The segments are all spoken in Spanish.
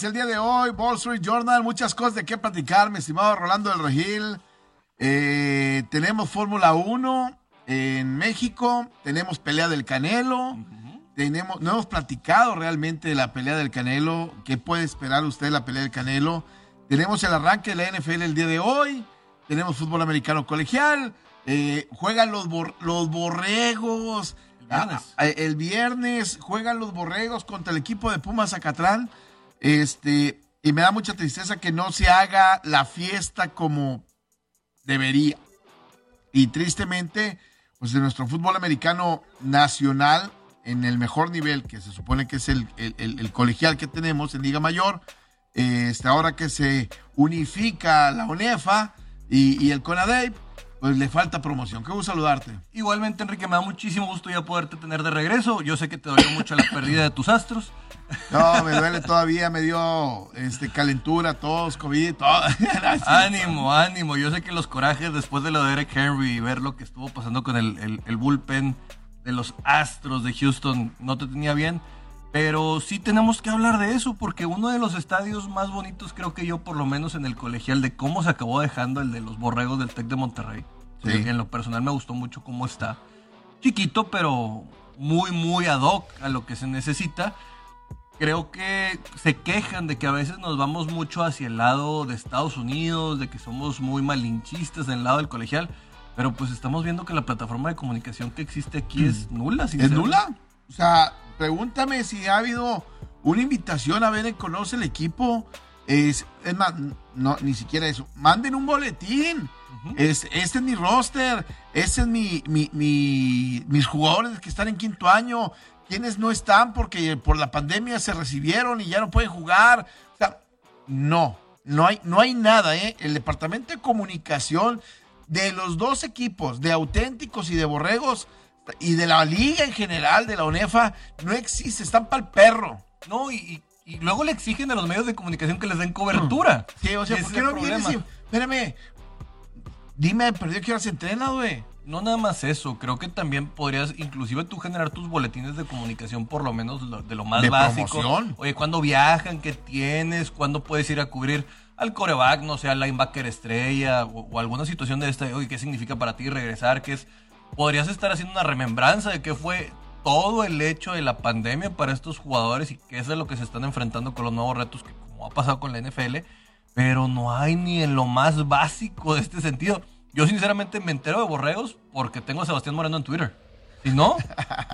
bienvenidos el día de hoy, Wall Street Journal, muchas cosas de qué platicar, mi estimado Rolando del Regil. Eh, tenemos Fórmula 1 en México, tenemos pelea del Canelo, tenemos, no hemos platicado realmente de la pelea del Canelo, qué puede esperar usted de la pelea del Canelo. Tenemos el arranque de la NFL el día de hoy, tenemos fútbol americano colegial, eh, juegan los, los borregos. Ah, eh, el viernes juegan los borregos contra el equipo de Pumas Zacatlán. Este, y me da mucha tristeza que no se haga la fiesta como debería. Y tristemente, pues de nuestro fútbol americano nacional, en el mejor nivel, que se supone que es el, colegial que tenemos en Liga Mayor, este, ahora que se unifica la UNEFA y, y el CONADEIP, pues le falta promoción. Qué gusto saludarte. Igualmente, Enrique, me da muchísimo gusto ya poderte tener de regreso. Yo sé que te dolió mucho la pérdida de tus astros. No, me duele todavía, me dio este, calentura, tos, COVID, todo. ánimo, ánimo. Yo sé que los corajes después de lo de Eric Henry y ver lo que estuvo pasando con el, el bullpen de los astros de Houston no te tenía bien. Pero sí tenemos que hablar de eso, porque uno de los estadios más bonitos, creo que yo, por lo menos en el colegial, de cómo se acabó dejando el de los borregos del Tec de Monterrey. En lo personal me gustó mucho cómo está. Chiquito, pero muy, muy ad hoc a lo que se necesita. Creo que se quejan de que a veces nos vamos mucho hacia el lado de Estados Unidos, de que somos muy malinchistas en el lado del colegial. Pero pues estamos viendo que la plataforma de comunicación que existe aquí es nula. ¿Es nula? O sea, pregúntame si ha habido una invitación a ver el conoce el equipo. Es, más, no, ni siquiera eso. Manden un boletín. es, este es mi roster. Este es mi, mis jugadores que están en quinto año. Quienes no están porque por la pandemia se recibieron y ya no pueden jugar. O sea, no, no hay, no hay nada. ¿eh? El departamento de comunicación de los dos equipos, de auténticos y de borregos, y de la liga en general, de la UNEFA, no existe, están para el perro. No, y, luego le exigen a los medios de comunicación que les den cobertura. Sí, o sea, ¿por qué no vienes y, espérame, dime, perdió que se entrena, güey? No nada más eso, creo que también podrías inclusive tú generar tus boletines de comunicación por lo menos de lo más básico. Oye, ¿cuándo viajan? ¿Qué tienes? ¿Cuándo puedes ir a cubrir al coreback, no sé, al linebacker estrella o, o, alguna situación de esta? Oye, ¿qué significa para ti regresar? ¿Qué es podrías estar haciendo una remembranza de qué fue todo el hecho de la pandemia para estos jugadores y qué es de lo que se están enfrentando con los nuevos retos que como ha pasado con la NFL, pero no hay ni en lo más básico de este sentido. Yo sinceramente me entero de borregos porque tengo a Sebastián Moreno en Twitter. Si no,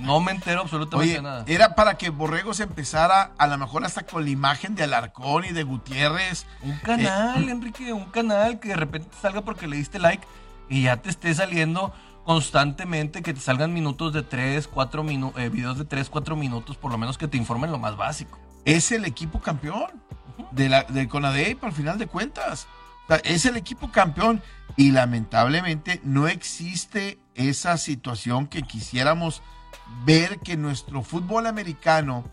no me entero absolutamente nada. Era para que Borregos empezara a lo mejor hasta con la imagen de Alarcón y de Gutiérrez. Un canal, eh, Enrique, un canal que de repente salga porque le diste like y ya te esté saliendo constantemente que te salgan minutos de 3, 4 minutos, eh, videos de 3, 4 minutos, por lo menos que te informen lo más básico. Es el equipo campeón de la, del CONADEIP al final de cuentas. Es el equipo campeón y lamentablemente no existe esa situación que quisiéramos ver que nuestro fútbol americano,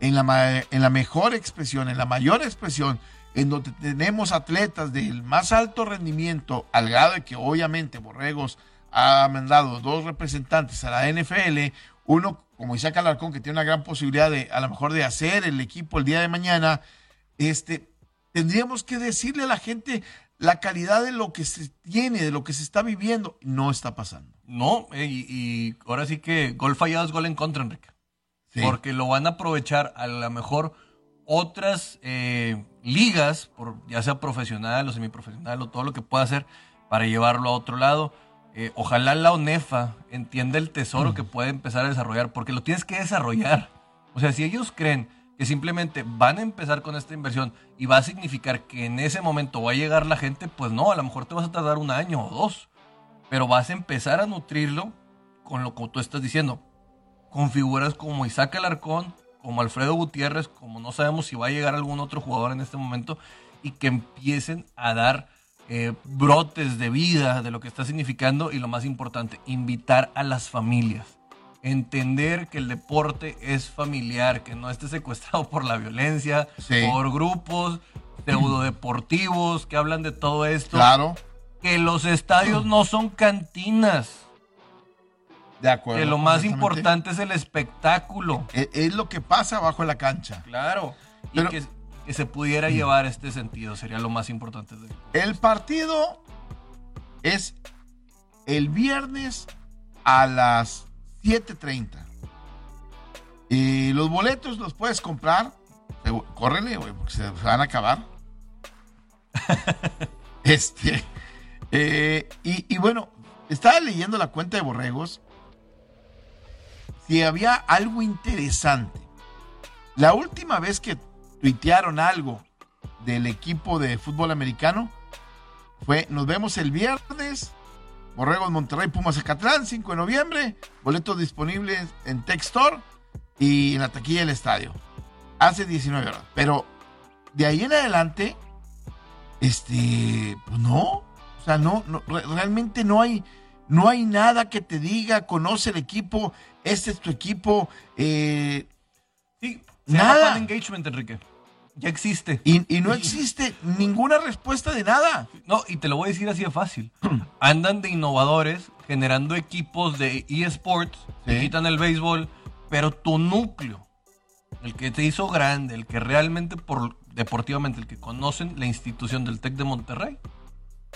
en la, en la mejor expresión, en la mayor expresión, en donde tenemos atletas del más alto rendimiento, al grado de que obviamente Borregos ha mandado dos representantes a la NFL, uno como Isaac Alarcón, que tiene una gran posibilidad de, a lo mejor, de hacer el equipo el día de mañana, este, tendríamos que decirle a la gente la calidad de lo que se tiene, de lo que se está viviendo. No está pasando. No, eh, y, ahora sí que gol fallado es gol en contra, Enrique. Porque lo van a aprovechar a lo mejor otras eh, ligas, por, ya sea profesional o semiprofesional o todo lo que pueda hacer para llevarlo a otro lado eh, ojalá la ONEFA entienda el tesoro que puede empezar a desarrollar, porque lo tienes que desarrollar. O sea, si ellos creen que simplemente van a empezar con esta inversión y va a significar que en ese momento va a llegar la gente, pues no, a lo mejor te vas a tardar un año o dos, pero vas a empezar a nutrirlo con lo que tú estás diciendo, con figuras como Isaac Alarcón, como Alfredo Gutiérrez, como no sabemos si va a llegar algún otro jugador en este momento, y que empiecen a dar eh, brotes de vida de lo que está significando y lo más importante, invitar a las familias. Entender que el deporte es familiar, que no esté secuestrado por la violencia, por grupos pseudodeportivos que hablan de todo esto. Claro. Que los estadios no son cantinas. De acuerdo. Que lo más importante es el espectáculo. Es, lo que pasa abajo en la cancha. Claro. que se pudiera llevar este sentido, sería lo más importante. El partido es el viernes a las 7.30. Y los boletos los puedes comprar. Córrele, porque se van a acabar. este. Eh, y, y, bueno, estaba leyendo la cuenta de Borregos. Si había algo interesante. La última vez que tuitearon algo del equipo de fútbol americano fue: Nos vemos el viernes Borregos Monterrey, Pumas Zacatlán, 5 de noviembre. Boletos disponibles en Textor y en la taquilla del estadio. Hace 19 horas. Pero de ahí en adelante, este, pues no. O sea, no, realmente no hay, no hay nada que te diga, conoce el equipo, este es tu equipo. Eh, sí, nada. engagement, Enrique ya existe. Y, no existe ninguna respuesta de nada. No, y te lo voy a decir así de fácil. Andan de innovadores generando equipos de eSports, que quitan el béisbol, pero tu núcleo, el que te hizo grande, el que realmente por deportivamente, el que conocen la institución del TEC de Monterrey,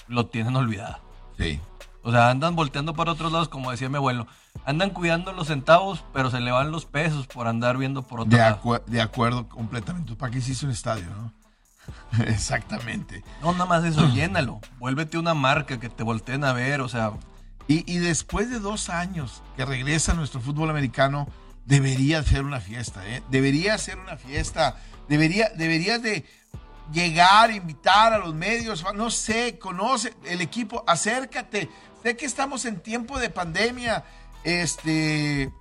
lo tienen olvidado. Sí. O sea, andan volteando para otros lados, como decía mi abuelo. Andan cuidando los centavos, pero se le van los pesos por andar viendo por otro de lado. de acuerdo completamente. ¿Para qué hiciste un estadio, no? Exactamente. No, nada más eso, llénalo. Vuélvete una marca que te volteen a ver, o sea. Y, y después de dos años que regresa nuestro fútbol americano, debería ser una fiesta, ¿eh? Debería ser una fiesta. Debería, deberías de llegar, invitar a los medios, no sé, conoce el equipo, acércate, Sé que estamos en tiempo de pandemia, este,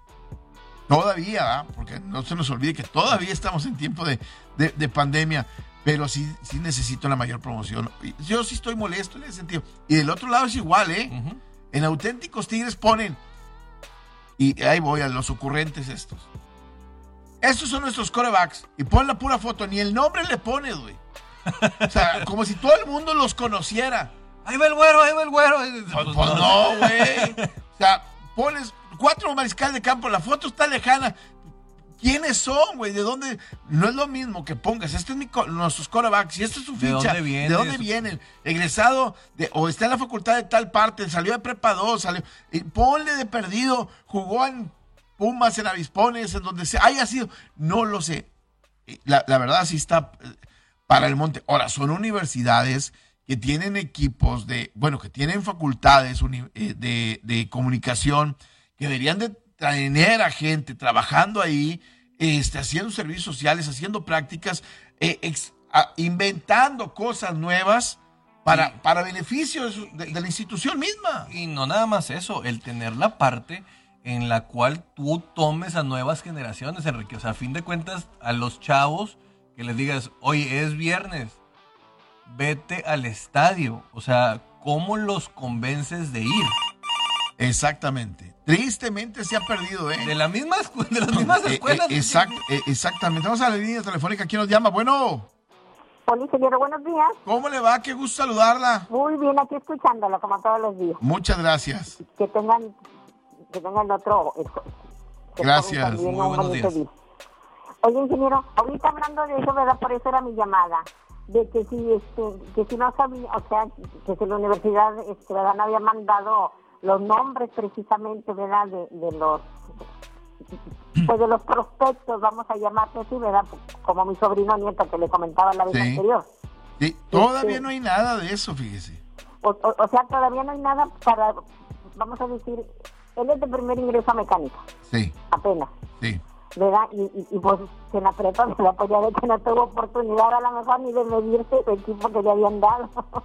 todavía, porque no se nos olvide que todavía estamos en tiempo de, pandemia, pero sí, sí necesito la mayor promoción. Yo sí estoy molesto en ese sentido. Y del otro lado es igual, ¿eh? En auténticos tigres ponen, y ahí voy a los ocurrentes estos. Estos son nuestros corebacks. Y pon la pura foto, ni el nombre le pones, güey. O sea, como si todo el mundo los conociera. Ahí va el güero, ahí va el güero. Pues, pues no, güey. O sea, pones cuatro mariscal de campo, la foto está lejana. ¿Quiénes son, güey? ¿De dónde? No es lo mismo que pongas. Este es mi, nuestros corebacks y esta es su ficha. ¿De dónde viene? ¿De dónde viene? Egresado de, o está en la facultad de tal parte, salió de prepa 2, salió. ponle de perdido, jugó en Pumas, en Avispones, en donde sea, haya sido. No lo sé. La, la verdad sí está eh, para el monte. Ahora, son universidades que tienen equipos de, bueno, que tienen facultades eh, de, comunicación, que deberían de tener a gente trabajando ahí, este, haciendo servicios sociales, haciendo prácticas, eh, inventando cosas nuevas para, para beneficio de, de, la institución misma. Y no nada más eso, el tener la parte en la cual tú tomes a nuevas generaciones, Enrique. O sea, a fin de cuentas, a los chavos que les digas, oye, es viernes, vete al estadio. O sea, ¿cómo los convences de ir? Exactamente. Tristemente se ha perdido, ¿eh? De, la misma, de las mismas eh, escuelas. Eh, eh, exactamente. Vamos a la línea telefónica. ¿Quién nos llama? Bueno. Hola, señora, buenos días. ¿Cómo le va? Qué gusto saludarla. Muy bien, aquí escuchándolo, como todos los días. Muchas gracias. Que tengan, que tengan otro... gracias. Muy buenos días. Oye, ingeniero, ahorita hablando de eso, ¿verdad? Por eso era mi llamada de que si este que si no sabía o sea que si la universidad este, ¿verdad? no había mandado los nombres precisamente verdad de, los pues de los prospectos vamos a llamarse así verdad como mi sobrino nieto que le comentaba la vez anterior. Sí todavía este, no hay nada de eso fíjese. o, o, sea todavía no hay nada para vamos a decir él es de primer ingreso a mecánica sí. Apenas. Sí ¿verdad? Y, y, pues se la prepa se la podía ver que no tuvo oportunidad a lo mejor ni de medirse el equipo que le habían dado.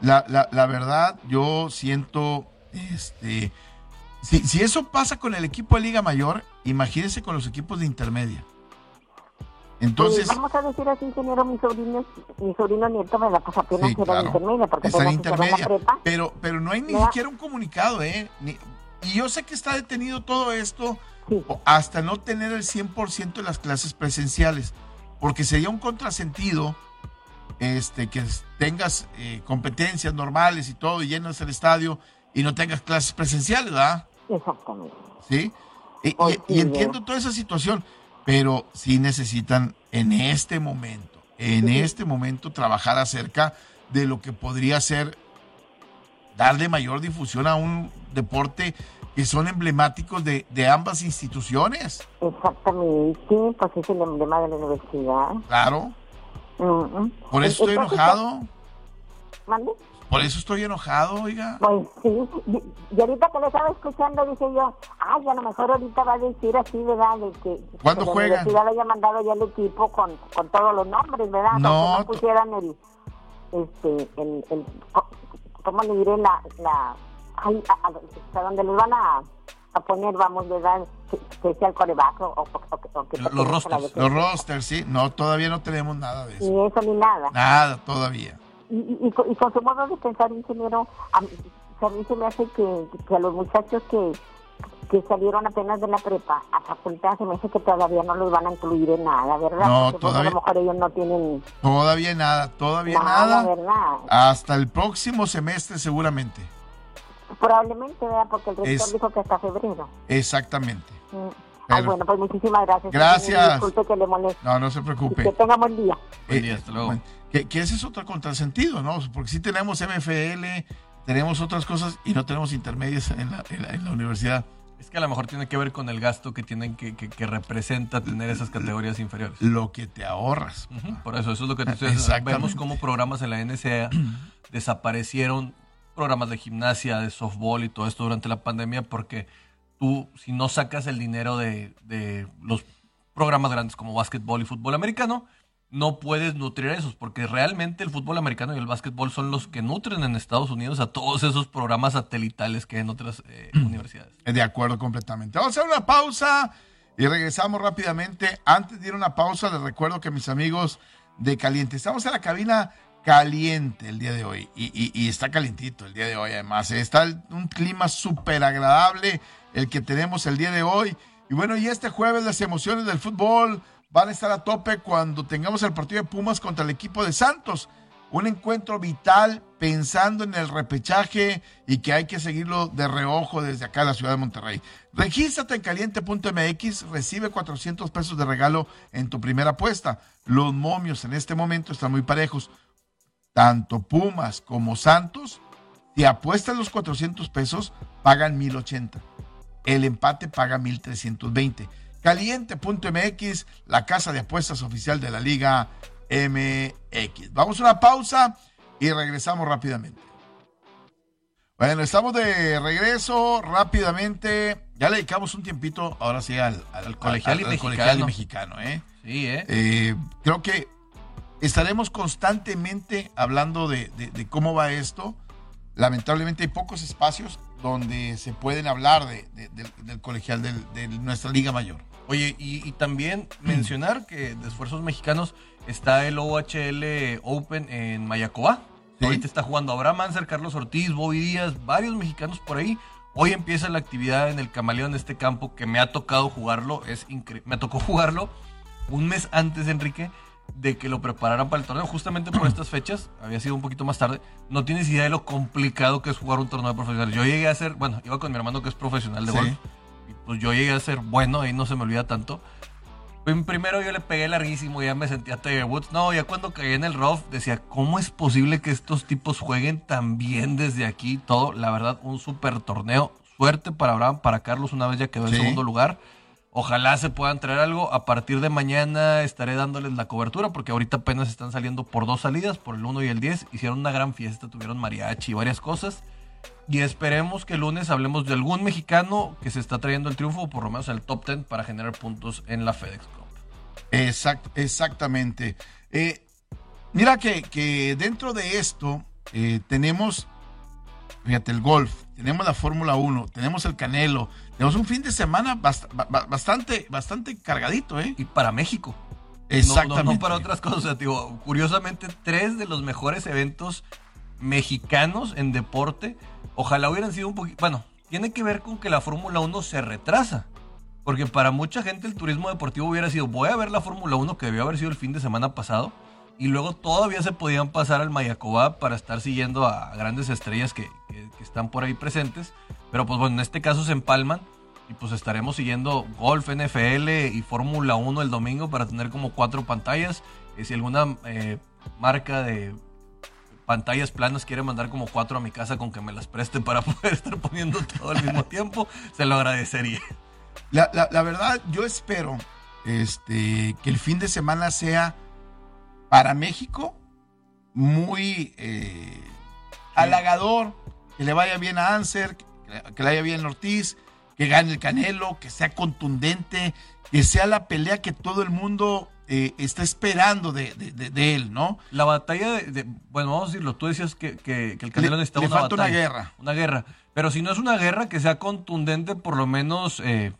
La, la, la verdad, yo siento, este, si, si eso pasa con el equipo de Liga Mayor, imagínense con los equipos de intermedia. Entonces, vamos a decir así, ingeniero, mi sobrino, mi sobrino nieto me la pasa apenas sí, claro, intermedia, porque está en intermedia, pero, pero no hay ni siquiera un comunicado, ¿eh? Y yo sé que está detenido todo esto hasta no tener el 100% de las clases presenciales, porque sería un contrasentido este, que tengas eh, competencias normales y todo, y llenas el estadio y no tengas clases presenciales, ¿verdad? Exactamente. ¿Sí? Y, entiendo toda esa situación, pero sí necesitan en este momento, en este momento trabajar acerca de lo que podría ser darle mayor difusión a un deporte que son emblemáticos de, de ambas instituciones. Exactamente, sí, pues es el emblema de la universidad. Claro. Por eso estoy enojado. ¿Mande? Por eso estoy enojado, oiga. Pues sí, y, ahorita que lo estaba escuchando dije yo, ay, a lo mejor ahorita va a decir así, ¿verdad? De que, ¿Cuándo juega? La universidad haya mandado ya el equipo con, con todos los nombres, ¿verdad? No. no pusieran el, este, el, el, ¿cómo le diré? La, la, ay, a, donde les van a, a poner, vamos, ¿verdad? Que, que sea el corebajo o, o, que los rosters. Los rosters, sí. No, todavía no tenemos nada de eso. Ni eso ni nada. Nada, todavía y, con su modo de pensar, ingeniero, a mí, se me hace que, a los muchachos que, que salieron apenas de la prepa a facultad, se me hace que todavía no los van a incluir en nada, ¿verdad? No, Porque todavía. a lo mejor ellos no tienen. Todavía nada, todavía nada. ¿verdad? Hasta el próximo semestre, seguramente. Probablemente, ¿verdad? Porque el rector dijo que hasta febrero. Exactamente. Mm. bueno, pues muchísimas gracias. Gracias. Disculpe que le moleste. No, no se preocupe. que tenga buen día. Buen día, hasta luego. Que, ese es otro contrasentido, ¿no? Porque sí tenemos MFL, tenemos otras cosas y no tenemos intermedias en la, en la, universidad. Es que a lo mejor tiene que ver con el gasto que tienen que, que, representa tener esas categorías inferiores. Lo que te ahorras. por eso, eso es lo que te estoy diciendo. Vemos cómo programas en la NCA desaparecieron, programas de gimnasia, de softball y todo esto durante la pandemia, porque tú, si no sacas el dinero de, de los programas grandes como básquetbol y fútbol americano, no puedes nutrir a esos, porque realmente el fútbol americano y el básquetbol son los que nutren en Estados Unidos a todos esos programas satelitales que hay en otras eh, mm. universidades. De acuerdo completamente. Vamos a hacer una pausa y regresamos rápidamente. Antes de ir a una pausa, les recuerdo que mis amigos de Caliente, estamos en la cabina caliente el día de hoy y, está calientito el día de hoy además. Está un clima súper agradable el que tenemos el día de hoy. Y bueno, y este jueves las emociones del fútbol van a estar a tope cuando tengamos el partido de Pumas contra el equipo de Santos. Un encuentro vital pensando en el repechaje y que hay que seguirlo de reojo desde acá en la ciudad de Monterrey. Regístrate en caliente.mx, recibe 400 pesos de regalo en tu primera apuesta. Los momios en este momento están muy parejos. Tanto Pumas como Santos, si apuestas los 400 pesos, pagan 1080. El empate paga 1320 caliente.mx, la casa de apuestas oficial de la Liga MX. Vamos a una pausa y regresamos rápidamente. Bueno, estamos de regreso rápidamente. Ya le dedicamos un tiempito, ahora sí, al, colegial, y mexicano. ¿eh? Sí, ¿eh? ¿eh? Creo que estaremos constantemente hablando de, cómo va esto. Lamentablemente hay pocos espacios donde se pueden hablar del colegial de nuestra liga mayor. Oye, y, también mencionar que de esfuerzos mexicanos está el OHL Open en Mayacoba. Ahorita está jugando Abraham Anser, Carlos Ortiz, Bobby Díaz, varios mexicanos por ahí. Hoy empieza la actividad en el Camaleón de este campo que me ha tocado jugarlo. Es me tocó jugarlo un mes antes, Enrique, de que lo prepararan para el torneo. Justamente por estas fechas, había sido un poquito más tarde. No tienes idea de lo complicado que es jugar un torneo de profesionales. Yo llegué a ser, bueno, iba con mi hermano que es profesional de golf pues yo llegué a ser bueno, ahí no se me olvida tanto. Primero yo le pegué larguísimo, ya me sentía Tiger Woods. No, ya cuando caí en el rough decía, ¿cómo es posible que estos tipos jueguen tan bien desde aquí? Todo, la verdad, un super torneo. Suerte para Abraham, para Carlos, una vez ya quedó en segundo lugar. Ojalá se puedan traer algo. A partir de mañana estaré dándoles la cobertura porque ahorita apenas están saliendo por dos salidas, por el 1 y el 10. Hicieron una gran fiesta, tuvieron mariachi y varias cosas. Y esperemos que el lunes hablemos de algún mexicano que se está trayendo el triunfo, o por lo menos el top 10 para generar puntos en la FedEx Cup. Exact, exactamente. Eh, mira que, dentro de esto eh, tenemos, fíjate, el golf, tenemos la Fórmula 1, tenemos el Canelo, tenemos un fin de semana bastante, bastante cargadito, ¿eh? Y para México. Exactamente. No, para otras cosas, digo, curiosamente, tres de los mejores eventos mexicanos en deporte Ojalá hubieran sido un poquito... Bueno, tiene que ver con que la Fórmula 1 se retrasa. Porque para mucha gente el turismo deportivo hubiera sido, voy a ver la Fórmula 1 que debió haber sido el fin de semana pasado. Y luego todavía se podían pasar al Mayacoba para estar siguiendo a grandes estrellas que, están por ahí presentes. Pero pues bueno, en este caso se empalman. Y pues estaremos siguiendo golf, NFL y Fórmula 1 el domingo para tener como cuatro pantallas. Y si alguna eh, marca de pantallas planas quiere mandar como cuatro a mi casa con que me las preste para poder estar poniendo todo al mismo tiempo, se lo agradecería. La, la, verdad, yo espero este, que el fin de semana sea para México muy eh, halagador, que le vaya bien a Anser, que le vaya bien a Ortiz, que gane el Canelo, que sea contundente, que sea la pelea que todo el mundo eh, está esperando de, él, ¿no? La batalla de, bueno, vamos a decirlo, tú decías que, el Canelo necesita una falta una guerra. Una guerra. Pero si no es una guerra, que sea contundente, por lo menos eh,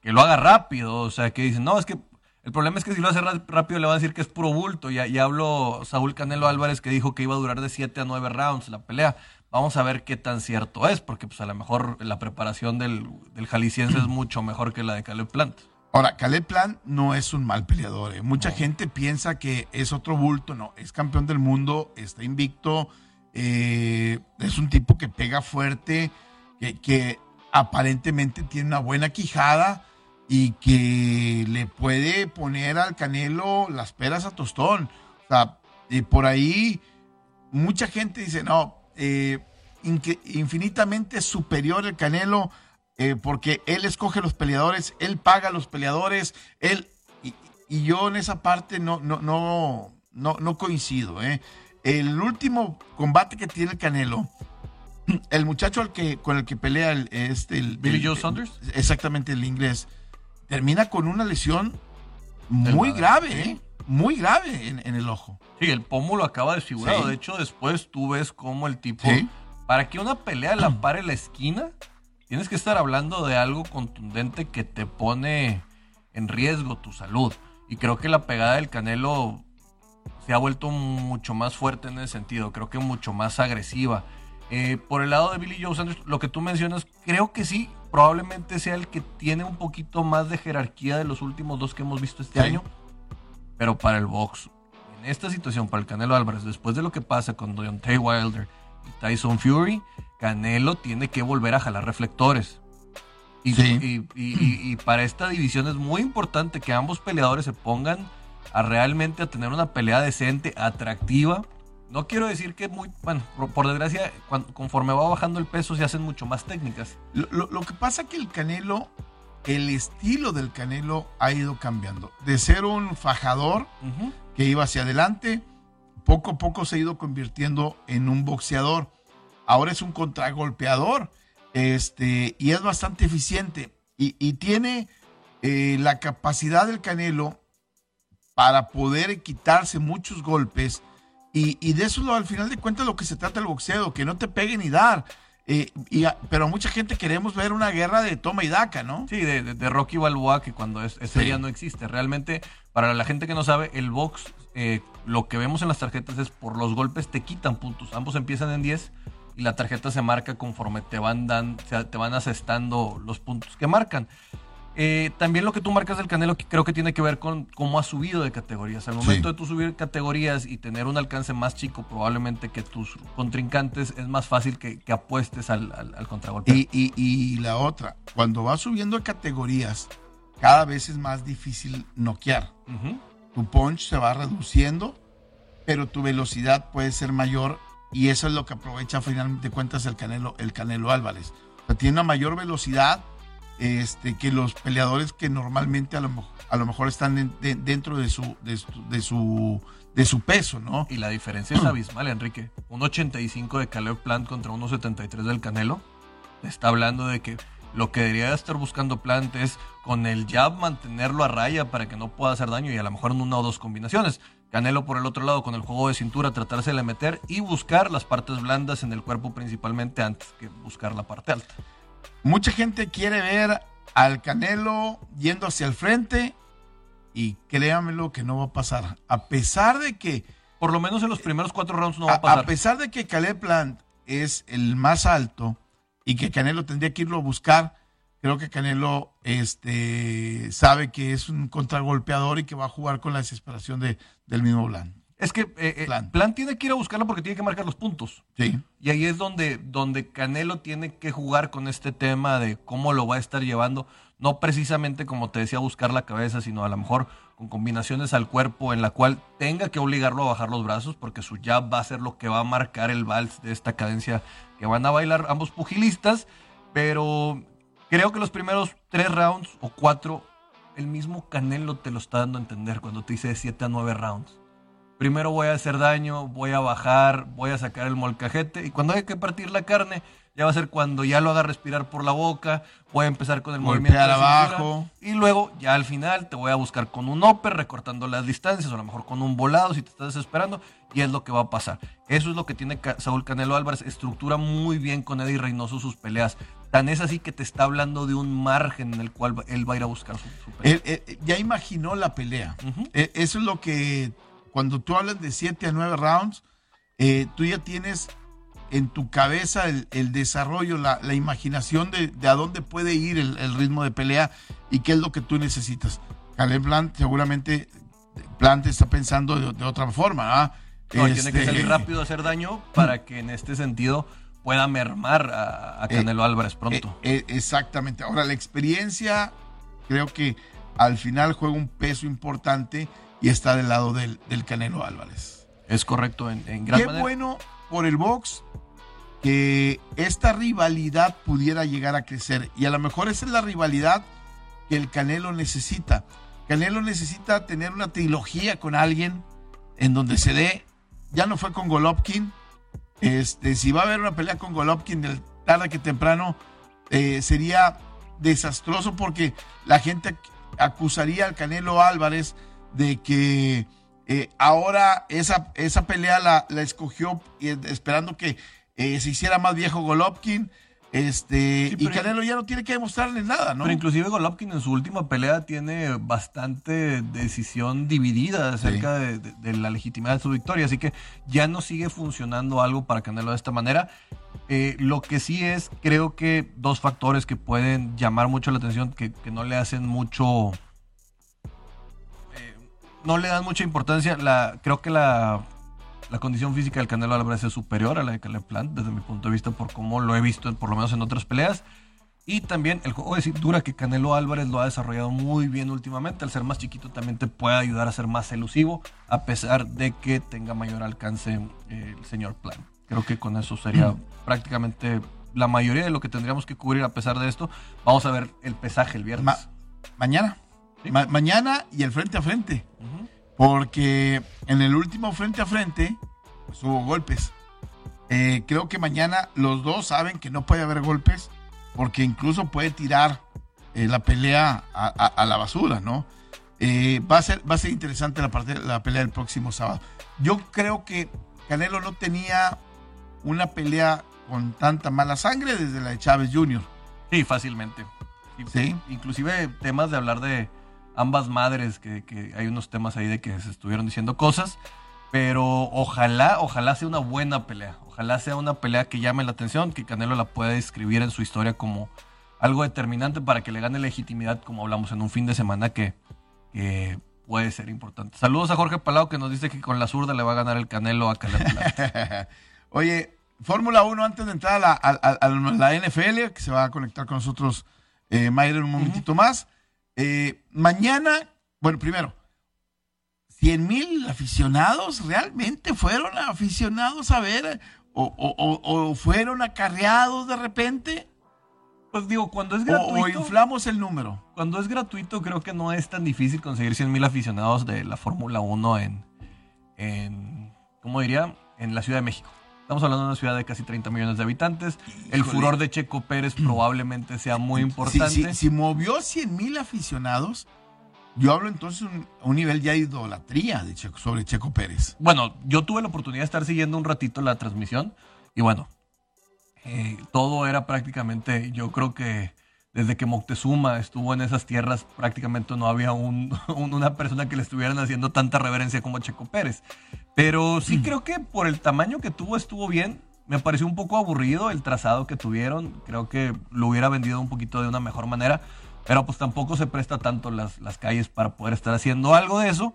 que lo haga rápido. O sea, que dicen, no, es que el problema es que si lo hace rápido le va a decir que es puro bulto. Ya, ya habló Saúl Canelo Álvarez que dijo que iba a durar de 7 a 9 rounds la pelea. Vamos a ver qué tan cierto es, porque pues a lo mejor la preparación del, del jalisciense es mucho mejor que la de Caleb Plant. Ahora, Caleb Plant no es un mal peleador. ¿eh? Mucha gente piensa que es otro bulto. No, es campeón del mundo, está invicto. Eh, es un tipo que pega fuerte, que, que, aparentemente tiene una buena quijada y que le puede poner al Canelo las peras a tostón. O sea, y por ahí mucha gente dice, no, eh, infinitamente superior el Canelo eh, porque él escoge los peleadores, él paga a los peleadores, él y, yo en esa parte no no no no, no coincido. ¿eh? El último combate que tiene el Canelo, el muchacho al que con el que pelea el, este el, Billy Joe Saunders, exactamente el inglés, termina con una lesión muy grave, ¿eh? muy grave en, el ojo. Sí, el pómulo acaba desfigurado. De hecho, después tú ves cómo el tipo, para que una pelea la pare la esquina, Tienes que estar hablando de algo contundente que te pone en riesgo tu salud. Y creo que la pegada del Canelo se ha vuelto mucho más fuerte en ese sentido. Creo que mucho más agresiva. Eh, por el lado de Billy Joe Sanders, lo que tú mencionas, creo que sí, probablemente sea el que tiene un poquito más de jerarquía de los últimos dos que hemos visto este año. Pero para el box, en esta situación, para el Canelo Álvarez, después de lo que pasa con Deontay Wilder Tyson Fury, Canelo tiene que volver a jalar reflectores. Y, para esta división es muy importante que ambos peleadores se pongan a realmente a tener una pelea decente, atractiva. No quiero decir que muy, bueno, por, desgracia, conforme va bajando el peso se hacen mucho más técnicas. Lo, que pasa es que el Canelo, el estilo del Canelo ha ido cambiando. De ser un fajador que iba hacia adelante, poco a poco se ha ido convirtiendo en un boxeador ahora es un contragolpeador este, y es bastante eficiente y, tiene eh, la capacidad del Canelo para poder quitarse muchos golpes y, de eso al final de cuentas lo que se trata el boxeo, que no te peguen y dar. Eh, y, pero mucha gente queremos ver una guerra de toma y daca, ¿no? Sí, de, Rocky Balboa, que cuando es, ese ya no existe. Realmente, para la gente que no sabe, el box, eh, lo que vemos en las tarjetas es por los golpes te quitan puntos. Ambos empiezan en 10 y la tarjeta se marca conforme te van, dan, te van asestando los puntos que marcan. Eh, también lo que tú marcas del Canelo creo que tiene que ver con cómo has subido de categorías. Al momento de tú subir categorías y tener un alcance más chico probablemente que tus contrincantes, es más fácil que, apuestes al, al, contragolpe. Y, la otra, cuando vas subiendo categorías, cada vez es más difícil noquear. Tu punch se va reduciendo, pero tu velocidad puede ser mayor y eso es lo que aprovecha finalmente cuentas el Canelo, el Canelo Álvarez. tiene una mayor velocidad este, que los peleadores que normalmente a lo, a lo mejor están dentro de su, de su, de, su, peso, ¿no? Y la diferencia es abismal, Enrique. Un 85 de Caleb Plant contra 1.73 del Canelo. Está hablando de que lo que debería estar buscando Plant es con el jab mantenerlo a raya para que no pueda hacer daño y a lo mejor en una o dos combinaciones. Canelo por el otro lado con el juego de cintura tratarse de meter y buscar las partes blandas en el cuerpo principalmente antes que buscar la parte alta. Mucha gente quiere ver al Canelo yendo hacia el frente y créanmelo que no va a pasar. A pesar de que... Por lo menos en los primeros cuatro rounds no va a pasar. A pesar de que Caleb Plant es el más alto y que Canelo tendría que irlo a buscar, creo que Canelo este, sabe que es un contragolpeador y que va a jugar con la desesperación de, del mismo Blanc. Es que eh, eh, plan. tiene que ir a buscarlo porque tiene que marcar los puntos. Sí. Y ahí es donde, donde Canelo tiene que jugar con este tema de cómo lo va a estar llevando. No precisamente, como te decía, buscar la cabeza, sino a lo mejor con combinaciones al cuerpo en la cual tenga que obligarlo a bajar los brazos porque su jab va a ser lo que va a marcar el vals de esta cadencia que van a bailar ambos pugilistas. Pero creo que los primeros tres rounds o cuatro, el mismo Canelo te lo está dando a entender cuando te dice de 7 a 9 rounds primero voy a hacer daño, voy a bajar, voy a sacar el molcajete y cuando hay que partir la carne, ya va a ser cuando ya lo haga respirar por la boca, voy a empezar con el movimiento de abajo y luego ya al final te voy a buscar con un upper recortando las distancias o a lo mejor con un volado si te estás desesperando y es lo que va a pasar. Eso es lo que tiene Saúl Canelo Álvarez, estructura muy bien con Eddie Reynoso sus peleas. Tan es así que te está hablando de un margen en el cual él va a ir a buscar su, pelea. ya imaginó la pelea. E, eso es lo que cuando tú hablas de 7 a 9 rounds, eh, tú ya tienes en tu cabeza el, desarrollo, la, imaginación de, a dónde puede ir el, ritmo de pelea y qué es lo que tú necesitas. Caleb Plant seguramente Plant está pensando de, otra forma. tiene que salir este, rápido a hacer daño para que en este sentido pueda mermar a, eh, Canelo Álvarez pronto. Eh, exactamente. Ahora, la experiencia creo que al final juega un peso importante y está del lado del, del Canelo Álvarez. Es correcto, en, en gran Qué bueno por el box que esta rivalidad pudiera llegar a crecer. Y a lo mejor esa es la rivalidad que el Canelo necesita. Canelo necesita tener una trilogía con alguien en donde se dé. Ya no fue con Golovkin. Este, si va a haber una pelea con Golovkin tarde que temprano, eh, sería desastroso porque la gente acusaría al Canelo Álvarez de que eh, ahora esa, esa pelea la, la escogió esperando que eh, se hiciera más viejo Golovkin. Este, y Canelo ya no tiene que demostrarle nada, ¿no? Pero inclusive Golovkin en su última pelea tiene bastante decisión dividida acerca de, la legitimidad de su victoria, así que ya no sigue funcionando algo para Canelo de esta manera. Eh, lo que sí es, creo que dos factores que pueden llamar mucho la atención, que, que no le hacen mucho, no le dan mucha importancia. La, creo que la, condición física del Canelo Álvarez es superior a la de Caleb Plant, desde mi punto de vista, por cómo lo he visto, por lo menos en otras peleas. Y también el juego de cintura que Canelo Álvarez lo ha desarrollado muy bien últimamente. Al ser más chiquito también te puede ayudar a ser más elusivo, a pesar de que tenga mayor alcance eh, el señor Plant. Creo que con eso sería prácticamente la mayoría de lo que tendríamos que cubrir a pesar de esto. Vamos a ver el pesaje el viernes. mañana mañana y el frente a frente. Porque en el último frente a frente pues, hubo golpes. Eh, creo que mañana los dos saben que no puede haber golpes porque incluso puede tirar eh, la pelea a, la basura, ¿no? Eh, va, a ser, va a ser interesante la, parte, la pelea del próximo sábado. Yo creo que Canelo no tenía una pelea con tanta mala sangre desde la de Chávez Jr. Sí, fácilmente. Sí. Inclusive temas de hablar de, ambas madres, que, hay unos temas ahí de que se estuvieron diciendo cosas. Pero ojalá, ojalá sea una buena pelea. Ojalá sea una pelea que llame la atención, que Canelo la pueda escribir en su historia como algo determinante para que le gane legitimidad, como hablamos en un fin de semana que, puede ser importante. Saludos a Jorge Palau que nos dice que con la zurda le va a ganar el Canelo a Canelo. Oye, Fórmula 1 antes de entrar a la, NFL, que se va a conectar con nosotros eh, Mayra en un momentito más. Eh, mañana, bueno, primero, 100 mil aficionados realmente fueron aficionados a ver o, fueron acarreados de repente. Pues digo, cuando es gratuito. O, inflamos el número. Cuando es gratuito, creo que no es tan difícil conseguir 100 mil aficionados de la Fórmula 1 en, en, ¿cómo diría? En la Ciudad de México. Estamos hablando de una ciudad de casi 30 millones de habitantes. El furor de Checo Pérez probablemente sea muy importante. Si, movió 100 mil aficionados, yo hablo entonces un, un nivel ya de idolatría de Checo, sobre Checo Pérez. Bueno, yo tuve la oportunidad de estar siguiendo un ratito la transmisión y bueno, eh, todo era prácticamente, yo creo que desde que Moctezuma estuvo en esas tierras, prácticamente no había una persona que le estuvieran haciendo tanta reverencia como Checo Pérez. Pero sí mm. creo que por el tamaño que tuvo estuvo bien. Me pareció un poco aburrido el trazado que tuvieron. Creo que lo hubiera vendido un poquito de una mejor manera. Pero pues tampoco se presta tanto las, las calles para poder estar haciendo algo de eso.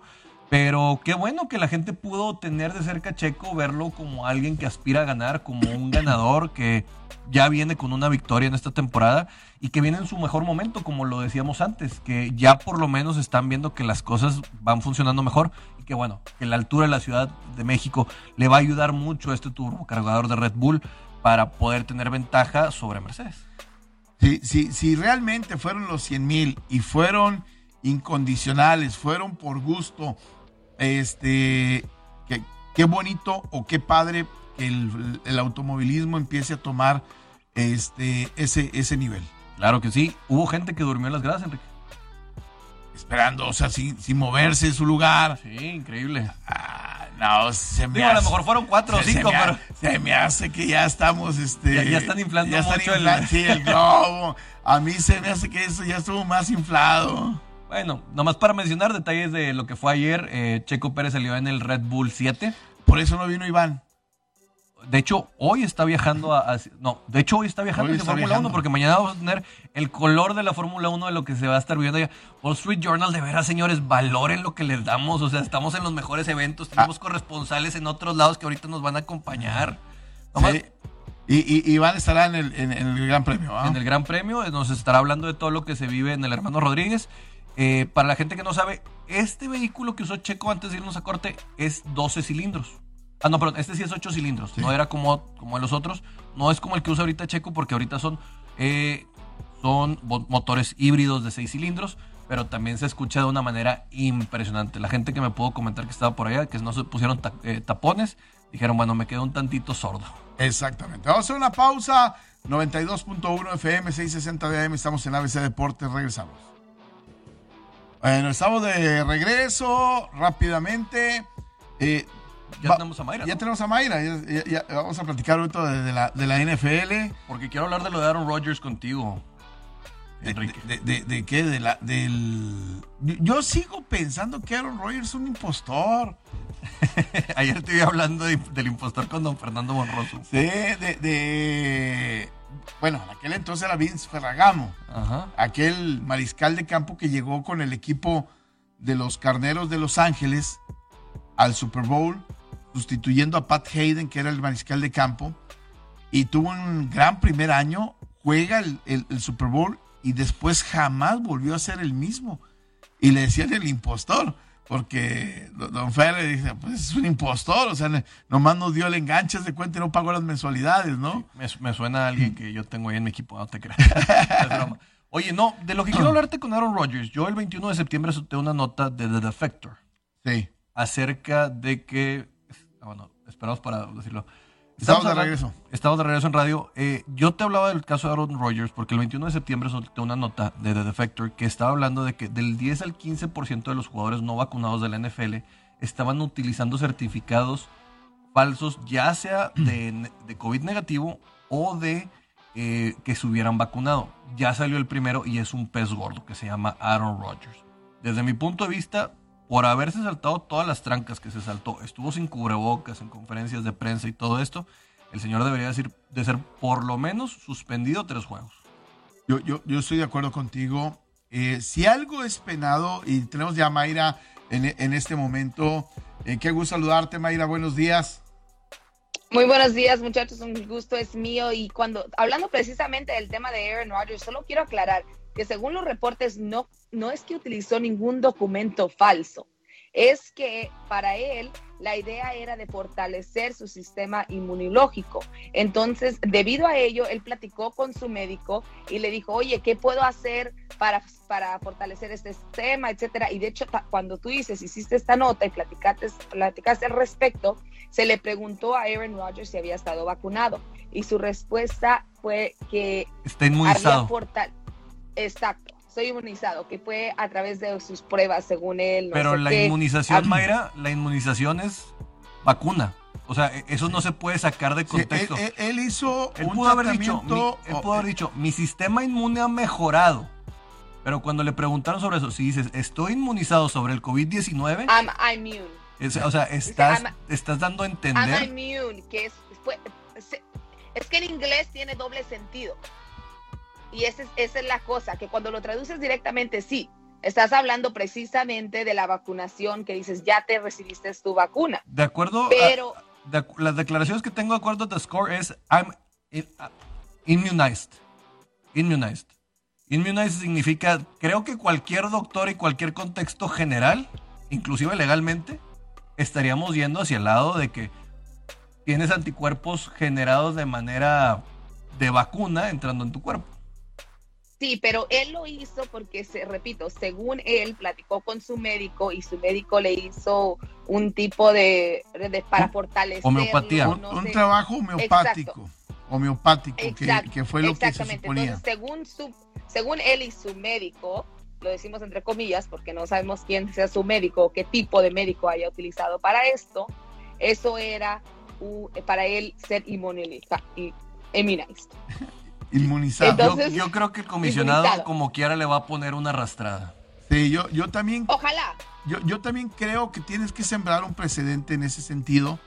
Pero qué bueno que la gente pudo tener de cerca a Checo, verlo como alguien que aspira a ganar, como un ganador que ya viene con una victoria en esta temporada y que viene en su mejor momento, como lo decíamos antes, que ya por lo menos están viendo que las cosas van funcionando mejor y que bueno, que la altura de la Ciudad de México le va a ayudar mucho a este cargador de Red Bull para poder tener ventaja sobre Mercedes. Si realmente fueron los 100 mil y fueron incondicionales, fueron por gusto, este, qué bonito o qué padre que el, automovilismo empiece a tomar este, ese, ese nivel. Claro que sí. Hubo gente que durmió en las gradas, Enrique. Esperando, o sea, sin, moverse de su lugar. Sí, increíble. Ah, no, se me a lo mejor fueron cuatro o cinco, pero. Se me hace que ya estamos, este. Ya, están inflando mucho el... Sí, el globo. A mí se me hace que eso ya estuvo más inflado. Bueno, nomás para mencionar detalles de lo que fue ayer, eh, Checo Pérez salió en el Red Bull 7. Por eso no vino Iván. De hecho, hoy está viajando a, No, de hecho, hoy está viajando hacia Fórmula 1 porque mañana vamos a tener el color de la Fórmula 1 de lo que se va a estar viendo allá. Wall Street Journal, de veras, señores, valoren lo que les damos. O sea, estamos en los mejores eventos, tenemos ah. corresponsales en otros lados que ahorita nos van a acompañar. Y, Iván estará en el, en, el Gran Premio. En el Gran Premio, nos estará hablando de todo lo que se vive en el Hermano Rodríguez. Eh, para la gente que no sabe, este vehículo que usó Checo antes de irnos a corte es 12 cilindros. Ah, no, perdón, este sí es 8 cilindros. No era como, como los otros. No es como el que usa ahorita Checo, porque ahorita son, eh, son motores híbridos de 6 cilindros. Pero también se escucha de una manera impresionante. La gente que me pudo comentar que estaba por allá, que no se pusieron eh, tapones, dijeron, bueno, me quedo un tantito sordo. Exactamente. Vamos a hacer una pausa. 92.1 FM, 660 AM. Estamos en ABC Deportes. Regresamos. Bueno, estamos de regreso rápidamente. Eh, ya tenemos a Mayra. Ya tenemos a Mayra. vamos a platicar ahorita de, la, de la NFL. Porque quiero hablar de lo de Aaron Rodgers contigo. Enrique. De, qué? De la, del... Yo sigo pensando que Aaron Rodgers es un impostor. Ayer te iba hablando del impostor con don Fernando Monroso. Sí, de bueno, en aquel entonces era Vince Ferragamo, aquel mariscal de campo que llegó con el equipo de los Carneros de Los Ángeles al Super Bowl, sustituyendo a Pat Hayden, que era el mariscal de campo, y tuvo un gran primer año, juega el Super Bowl y después jamás volvió a ser el mismo. Y le decían el impostor porque Don Fer dice, pues es un impostor, o sea, nomás nos dio el enganche de cuenta y no pagó las mensualidades, ¿no? me, suena a alguien que yo tengo ahí en mi equipo, no te creas. Oye, no, de lo que quiero hablarte con Aaron Rodgers, yo el 21 de septiembre solté una nota de The Defector. Sí. Acerca de que, ah, bueno, esperamos para decirlo, Estamos, de regreso. Estamos de regreso en radio. Eh, yo te hablaba del caso de Aaron Rodgers porque el 21 de septiembre solté una nota de The Defector que estaba hablando de que del 10 al 15% de los jugadores no vacunados de la NFL estaban utilizando certificados falsos, ya sea de, COVID negativo o de eh, que se hubieran vacunado. Ya salió el primero y es un pez gordo que se llama Aaron Rodgers. Desde mi punto de vista, por haberse saltado todas las trancas que se saltó, estuvo sin cubrebocas en conferencias de prensa y todo esto, el señor debería decir, de ser por lo menos suspendido tres juegos. Yo, yo, yo estoy de acuerdo contigo. Eh, si algo es penado, y tenemos ya a Mayra en, este momento, eh, qué gusto saludarte, Mayra, buenos días. Muy buenos días, muchachos, un gusto es mío. Y cuando, hablando precisamente del tema de Aaron Rodgers, solo quiero aclarar, que según los reportes no, no es que utilizó ningún documento falso, es que para él la idea era de fortalecer su sistema inmunológico. Entonces, debido a ello, él platicó con su médico y le dijo, oye, ¿qué puedo hacer para, para fortalecer este sistema, etcétera? Y de hecho, cuando tú dices, hiciste esta nota y platicaste, platicaste al respecto, se le preguntó a Aaron Rodgers si había estado vacunado. Y su respuesta fue que está inmunizado. Exacto, soy inmunizado, que fue a través de sus pruebas, según él. Pero la inmunización, Mayra, la inmunización es vacuna. O sea, e-, eso no se puede sacar de contexto. él, hizo él pudo haber dicho, mi, él pudo haber dicho, mi sistema inmune ha mejorado. Pero cuando le preguntaron sobre eso, si dices, estoy inmunizado sobre el COVID-19. I'm immune. o sea, estás, estás dando a entender. I'm immune, que es, es que en inglés tiene doble sentido. Y esa es, esa es la cosa, que cuando lo traduces directamente, sí, Estás hablando precisamente de la vacunación que dices, ya te recibiste tu vacuna. De acuerdo. Pero. las declaraciones que tengo de acuerdo The Score es I'm immunized. Immunized. Immunized significa, creo que cualquier doctor y cualquier contexto general, inclusive legalmente, estaríamos yendo hacia el lado de que tienes anticuerpos generados de manera de vacuna entrando en tu cuerpo. Sí, pero él lo hizo porque, se, repito, según él platicó con su médico y su médico le hizo un tipo de, para fortalecer. Homeopatía. Un, trabajo homeopático. Homeopático, que, fue lo que se suponía. Entonces, según, su, según él y su médico, lo decimos entre comillas porque no sabemos quién sea su médico o qué tipo de médico haya utilizado para esto, eso era para él ser inmunizado. Inmunizado. yo, creo que el comisionado como quiera le va a poner una arrastrada. Sí, yo, yo también. Ojalá. Yo, yo también creo que tienes que sembrar un precedente en ese sentido,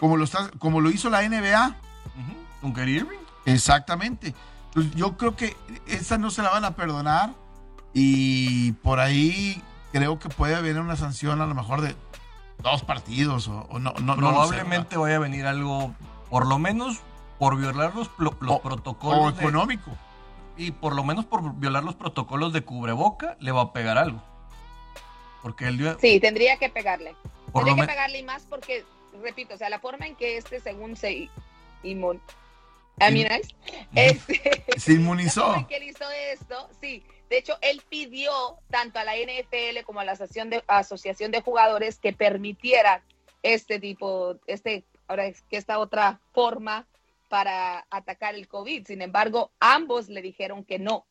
como lo, está, como lo hizo la NBA. ¿Con Kyrie Exactamente. yo creo que esa no se la van a perdonar y por ahí creo que puede haber una sanción a lo mejor de dos partidos o, no, no. Probablemente vaya a venir algo, por lo menos por violar los, protocolos. O económico. y por lo menos por violar los protocolos de cubreboca, le va a pegar algo. Porque él Sí, tendría que pegarle. tendría que pegarle y más porque, repito, o sea, la forma en que este, según se inmun... este, se inmunizó. que él hizo esto, sí. De hecho, él pidió tanto a la NFL como a la asociación de, asociación de jugadores que permitieran este tipo, este, ahora es que esta otra forma para atacar el COVID. Sin embargo, ambos le dijeron que no.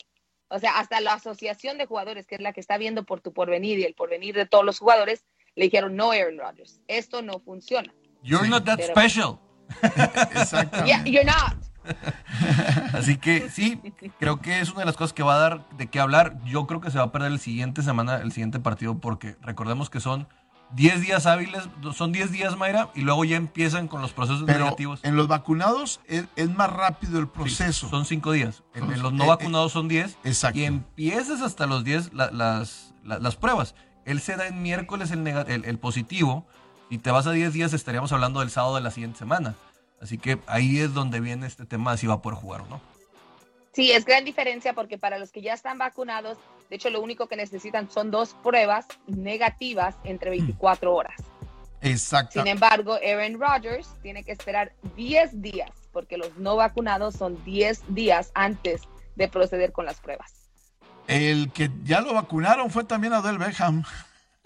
O sea, hasta la asociación de jugadores, que es la que está viendo por tu porvenir y el porvenir de todos los jugadores, le dijeron no, Aaron Rodgers. Esto no funciona. You're not that special. Exacto. Yeah, you're not. Así que sí, creo que es una de las cosas que va a dar de qué hablar. Yo creo que se va a perder el siguiente semana, el siguiente partido, porque recordemos que son 10 días hábiles, son 10 días, Mayra, y luego ya empiezan con los procesos negativos. En los vacunados es, más rápido el proceso. son 5 días. En, los no eh, vacunados son 10. Exacto. Y empiezas hasta los 10 las, las, pruebas. Él se da en miércoles el, el, positivo, y te vas a 10 días, estaríamos hablando del sábado de la siguiente semana. Así que ahí es donde viene este tema de si va a poder jugar o no. Sí, es gran diferencia porque para los que ya están vacunados, de hecho lo único que necesitan son dos pruebas negativas entre 24 mm. horas. Exacto. Sin embargo, Aaron Rodgers tiene que esperar 10 días porque los no vacunados son 10 días antes de proceder con las pruebas. El que ya lo vacunaron fue también Adel Beckham.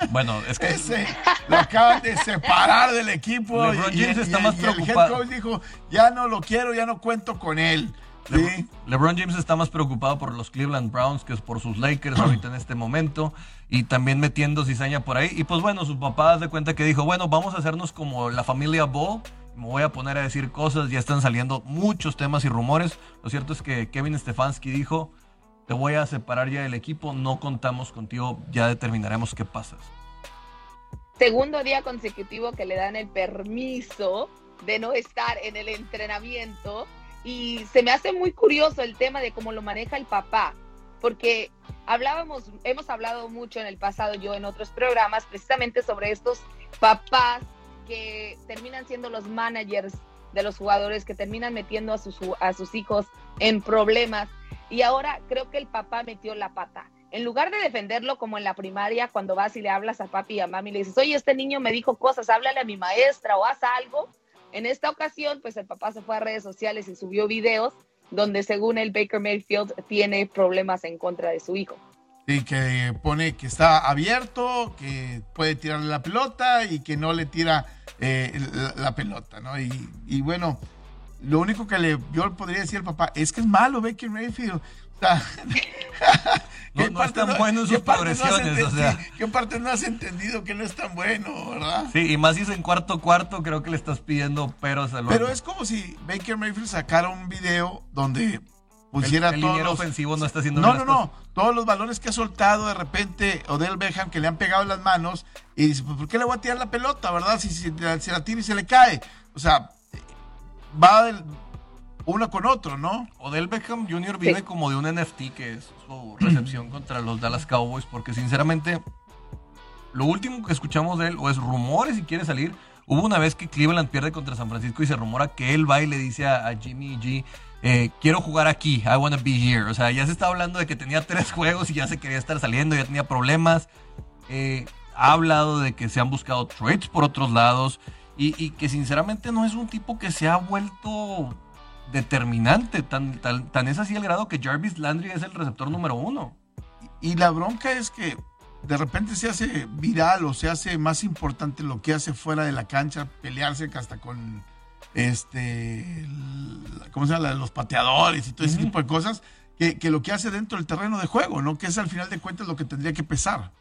Bueno, es que ese lo acaban de separar del equipo LeBron James está más preocupado. el head coach dijo, ya no lo quiero, ya no cuento con él. LeBron James está más preocupado por los Cleveland Browns que por sus Lakers ahorita en este momento y también metiendo cizaña por ahí. Y pues bueno, su papá de cuenta que dijo, bueno, vamos a hacernos como la familia Ball. Me voy a poner a decir cosas, ya están saliendo muchos temas y rumores. Lo cierto es que Kevin Stefanski dijo, te voy a separar ya del equipo, no contamos contigo, ya determinaremos qué pasa. Segundo día consecutivo que le dan el permiso de no estar en el entrenamiento y se me hace muy curioso el tema de cómo lo maneja el papá, porque hablábamos, hemos hablado mucho en el pasado, yo en otros programas, precisamente sobre estos papás que terminan siendo los managers de los jugadores, que terminan metiendo a sus, a sus hijos en problemas. Y ahora creo que el papá metió la pata. En lugar de defenderlo como en la primaria, cuando vas y le hablas a papi y a mami le dices, oye, este niño me dijo cosas, háblale a mi maestra o haz algo, en esta ocasión, pues el papá se fue a redes sociales y subió videos donde según el Baker Mayfield tiene problemas en contra de su hijo. Y que pone que está abierto, que puede tirarle la pelota y que no le tira eh, la, pelota, ¿no? Y, bueno, lo único que le, yo podría decir al papá es que es malo Baker Mayfield. no, no están buenos sus progresiones, o sea. ¿Qué parte no has entendido que no es tan bueno, verdad? Sí, y más si es en cuarto cuarto, creo que le estás pidiendo peros al Pero es como si Baker Mayfield sacara un video donde pusiera el, el ofensivo no está haciendo No, no, no. Todos los balones que ha soltado de repente Odell Beckham que le han pegado en las manos y dice, pues, ¿por qué le voy a tirar la pelota, verdad? Si, si, la tira y se le cae. O sea, va del uno con otro, ¿no? Odell Beckham Jr. vive como de un NFT que es su recepción contra los Dallas Cowboys, porque sinceramente lo último que escuchamos de él, o es rumores si quiere salir, hubo una vez que Cleveland pierde contra San Francisco y se rumora que él va y le dice a, Jimmy G, eh, quiero jugar aquí, I wanna be here. O sea, ya se está hablando de que tenía tres juegos y ya se quería estar saliendo, ya tenía problemas. Eh, ha hablado de que se han buscado trades por otros lados y, y que sinceramente no es un tipo que se ha vuelto determinante. Tan, tan, es así el grado que Jarvis Landry es el receptor número uno. Y, la bronca es que de repente se hace viral o se hace más importante lo que hace fuera de la cancha, pelearse hasta con este, ¿cómo se llama? Los pateadores y todo ese tipo de cosas, que, que, lo que hace dentro del terreno de juego, ¿no? Que es al final de cuentas lo que tendría que pesar.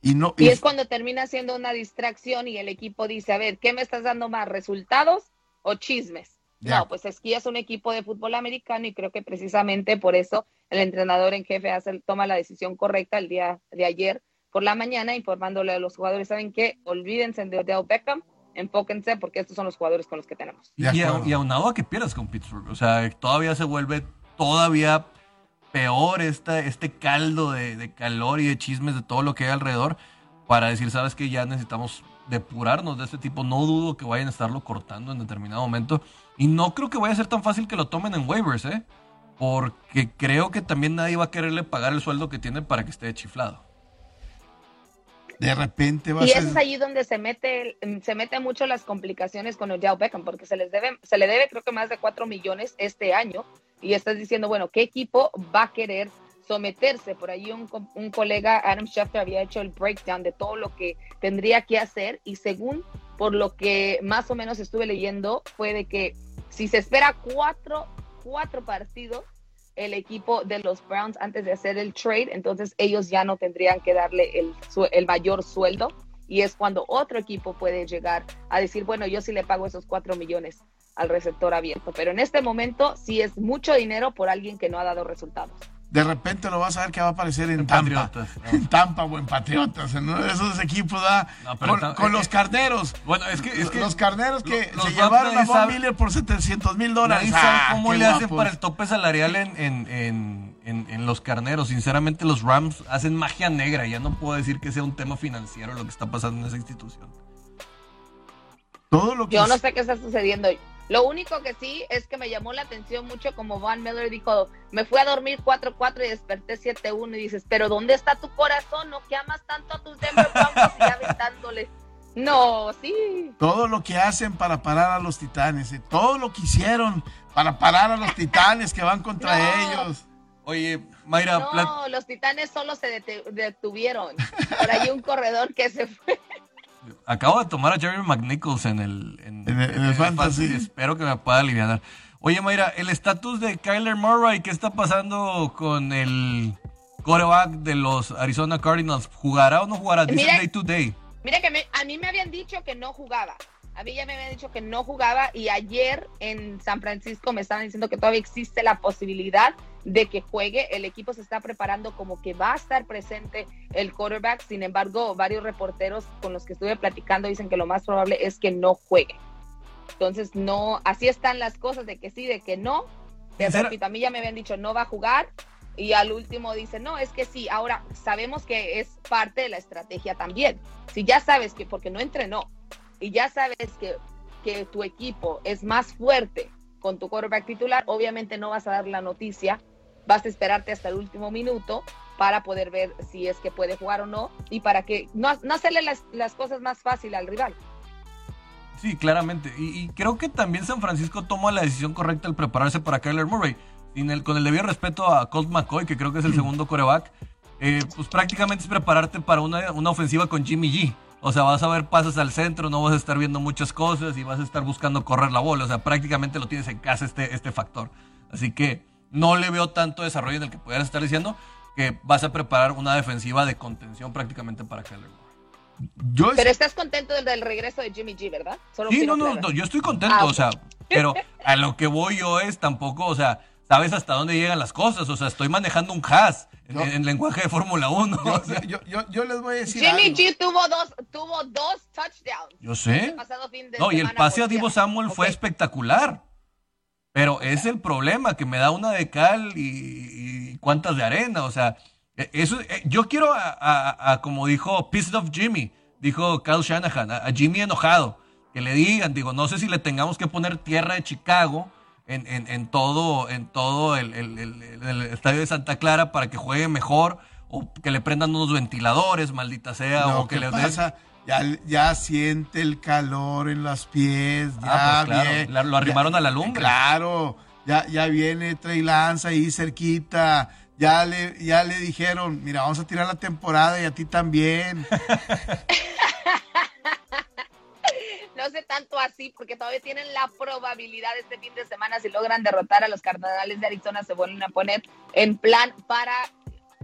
Y, no, y es cuando termina siendo una distracción y el equipo dice, a ver, ¿qué me estás dando más? ¿Resultados o chismes? No, pues es que es un equipo de fútbol americano y creo que precisamente por eso el entrenador en jefe hace, toma la decisión correcta el día de ayer por la mañana informándole a los jugadores, ¿saben qué? Olvídense de Odell Beckham, enfóquense porque estos son los jugadores con los que tenemos. Y, y aunado a que pierdas con Pittsburgh, o sea, todavía se vuelve todavía peor esta, este caldo de, de calor y de chismes de todo lo que hay alrededor para decir, sabes que ya necesitamos depurarnos de este tipo. No dudo que vayan a estarlo cortando en determinado momento. Y no creo que vaya a ser tan fácil que lo tomen en waivers, ¿eh? Porque creo que también nadie va a quererle pagar el sueldo que tiene para que esté chiflado. De repente va y a ser... es ahí donde se mete, se mete mucho las complicaciones con el Yao Beckham, porque se les debe, se le debe creo que más de 4 millones este año. Y estás diciendo, bueno, ¿qué equipo va a querer someterse. Por ahí un, un, colega, Adam Schefter, había hecho el breakdown de todo lo que tendría que hacer y según por lo que más o menos estuve leyendo, fue de que si se espera cuatro, cuatro partidos, el equipo de los Browns antes de hacer el trade, entonces ellos ya no tendrían que darle el, el mayor sueldo y es cuando otro equipo puede llegar a decir, bueno, yo sí le pago esos cuatro millones al receptor abierto, pero en este momento sí es mucho dinero por alguien que no ha dado resultados de repente lo vas a ver que va a aparecer en, Tampa. En Tampa o en Patriotas, en uno de esos equipos, da con, los carneros. Bueno, es que, es que los carneros que se llevaron a Von Miller por 700 mil dólares. Ah, ¿Cómo le hacen para el tope salarial en, en, en, los carneros? Sinceramente, los Rams hacen magia negra. Ya no puedo decir que sea un tema financiero lo que está pasando en esa institución. Todo lo que Yo no sé qué está sucediendo. Lo único que sí es que me llamó la atención mucho como Van Miller dijo, me fui a dormir 4-4 y desperté 7-1 y dices, pero ¿dónde está tu corazón? ¿No que amas tanto a tus Denver Broncos y aventándole? No, sí. Todo lo que hacen para parar a los titanes, eh, todo lo que hicieron para parar a los titanes que van contra ellos. Oye, Mayra. No, los titanes solo se detuvieron. Por ahí un corredor que se fue. Acabo de tomar a Jerry McNichols en el, en, el, fantasy. Espero que me pueda aliviar. Oye, Mayra, el estatus de Kyler Murray, ¿qué está pasando con el coreback de los Arizona Cardinals? ¿Jugará o no jugará? Dice day to day. Mira que a mí me habían dicho que no jugaba. A mí ya me habían dicho que no jugaba y ayer en San Francisco me estaban diciendo que todavía existe la posibilidad de que juegue. El equipo se está preparando como que va a estar presente el quarterback. Sin embargo, varios reporteros con los que estuve platicando dicen que lo más probable es que no juegue. Entonces, no, así están las cosas de que sí, de que no. Pero a mí ya me habían dicho no va a jugar y al último dice, no, es que sí, ahora sabemos que es parte de la estrategia también. Si ya sabes que, porque no entrenó, y ya sabes que, que tu equipo es más fuerte con tu quarterback titular, obviamente no vas a dar la noticia, vas a esperarte hasta el último minuto para poder ver si es que puede jugar o no y para que no, no hacerle las, las cosas más fácil al rival. Sí, claramente. Y, creo que también San Francisco toma la decisión correcta al prepararse para Kyler Murray. Sin el, con el debido respeto a Colt McCoy, que creo que es el segundo coreback, eh, pues prácticamente es prepararte para una, una ofensiva con Jimmy G. O sea, vas a ver pasos al centro, no vas a estar viendo muchas cosas y vas a estar buscando correr la bola. O sea, prácticamente lo tienes en casa este, este factor. Así que no le veo tanto desarrollo en el que pudieras estar diciendo que vas a preparar una defensiva de contención prácticamente para Keller. Yo pero estás contento del, regreso de Jimmy G, ¿verdad? sí, no, no, no, yo estoy contento, ah, o sea, pero a lo que voy yo es tampoco, o sea, sabes hasta dónde llegan las cosas, o sea, estoy manejando un has en, lenguaje de Fórmula 1. Yo, les voy a decir. Jimmy G tuvo dos, tuvo dos touchdowns. Yo sé. no, y el pase a Divo Samuel fue espectacular. Pero es el problema, que me da una de cal y, cuántas de arena. O sea, e, eso, e, yo quiero a, como dijo Pissed of Jimmy, dijo Kyle Shanahan, a, Jimmy enojado, que le digan, digo, no sé si le tengamos que poner tierra de Chicago en, en, todo, en todo el, estadio de Santa Clara para que juegue mejor o que le prendan unos ventiladores, maldita sea, o que le pasa? Ya, ya, siente el calor en los pies, ya ah, lo arrimaron a la lumbre. Claro, ya, ya viene Trey Lance ahí cerquita, ya le, ya le dijeron, mira, vamos a tirar la temporada y a ti también. no sé tanto así, porque todavía tienen la probabilidad este fin de semana, si logran derrotar a los Cardenales de Arizona, se vuelven a poner en plan para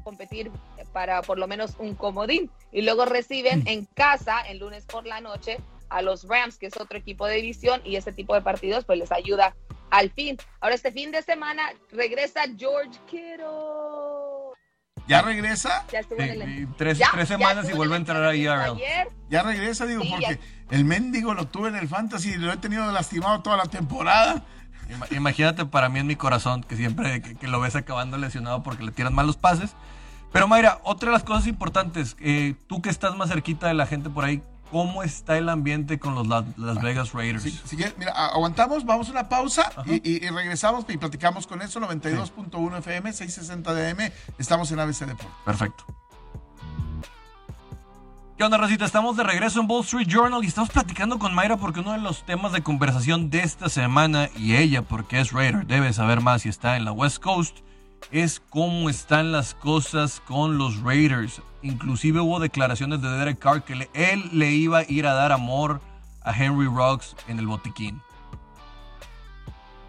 competir para por lo menos un comodín. Y luego reciben mm. en casa, el lunes por la noche, a los Rams, que es otro equipo de división, y ese tipo de partidos pues les ayuda al fin. Ahora este fin de semana regresa George Kittle. ¿Ya regresa? Ya estuvo tres, semanas y vuelve a entrar ahí a Ya regresa, digo, porque el mendigo lo tuve en el fantasy y lo he tenido lastimado toda la temporada. Imagínate para mí en mi corazón, que siempre que, lo ves acabando lesionado porque le tiran mal los pases. Pero Mayra, otra de las cosas importantes, eh, tú que estás más cerquita de la gente por ahí, ¿cómo está el ambiente con los Las Vegas Raiders? mira, aguantamos, vamos a una pausa y, regresamos y platicamos con eso, 92.1 FM, 660 DM, estamos en ABC Deportes. Perfecto. ¿Qué onda, Rosita? Estamos de regreso en Wall Street Journal y estamos platicando con Mayra porque uno de los temas de conversación de esta semana y ella, porque es Raider, debe saber más y está en la West Coast, es cómo están las cosas con los Raiders. Inclusive hubo declaraciones de Derek Carr que él le iba a ir a dar amor a Henry Ruggs en el botiquín.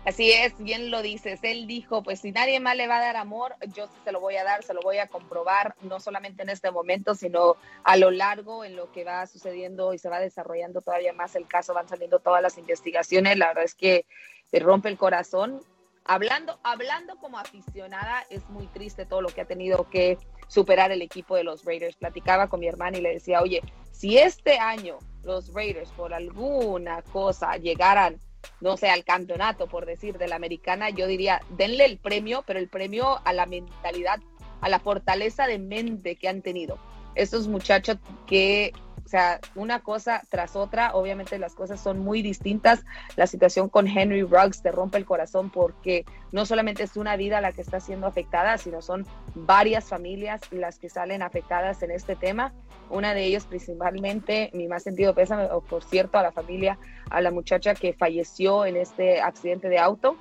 Así es, bien lo dices. Él dijo, pues si nadie más le va a dar amor, yo se lo voy a dar, se lo voy a comprobar, no solamente en este momento, sino a lo largo en lo que va sucediendo y se va desarrollando todavía más el caso, van saliendo todas las investigaciones. La verdad es que te rompe el corazón. Hablando, hablando como aficionada, es muy triste todo lo que ha tenido que superar el equipo de los Raiders. Platicaba con mi hermana y le decía, oye, si este año los Raiders por alguna cosa llegaran no sé, al campeonato, por decir, de la americana, yo diría, denle el premio, pero el premio a la mentalidad, a la fortaleza de mente que han tenido. Esos muchachos que o sea, una cosa tras otra, obviamente las cosas son muy distintas. La situación con Henry Ruggs te rompe el corazón porque no solamente es una vida la que está siendo afectada, sino son varias familias las que salen afectadas en este tema. Una de ellas principalmente, mi más sentido pésame, por cierto, a la familia, a la muchacha que falleció en este accidente de auto.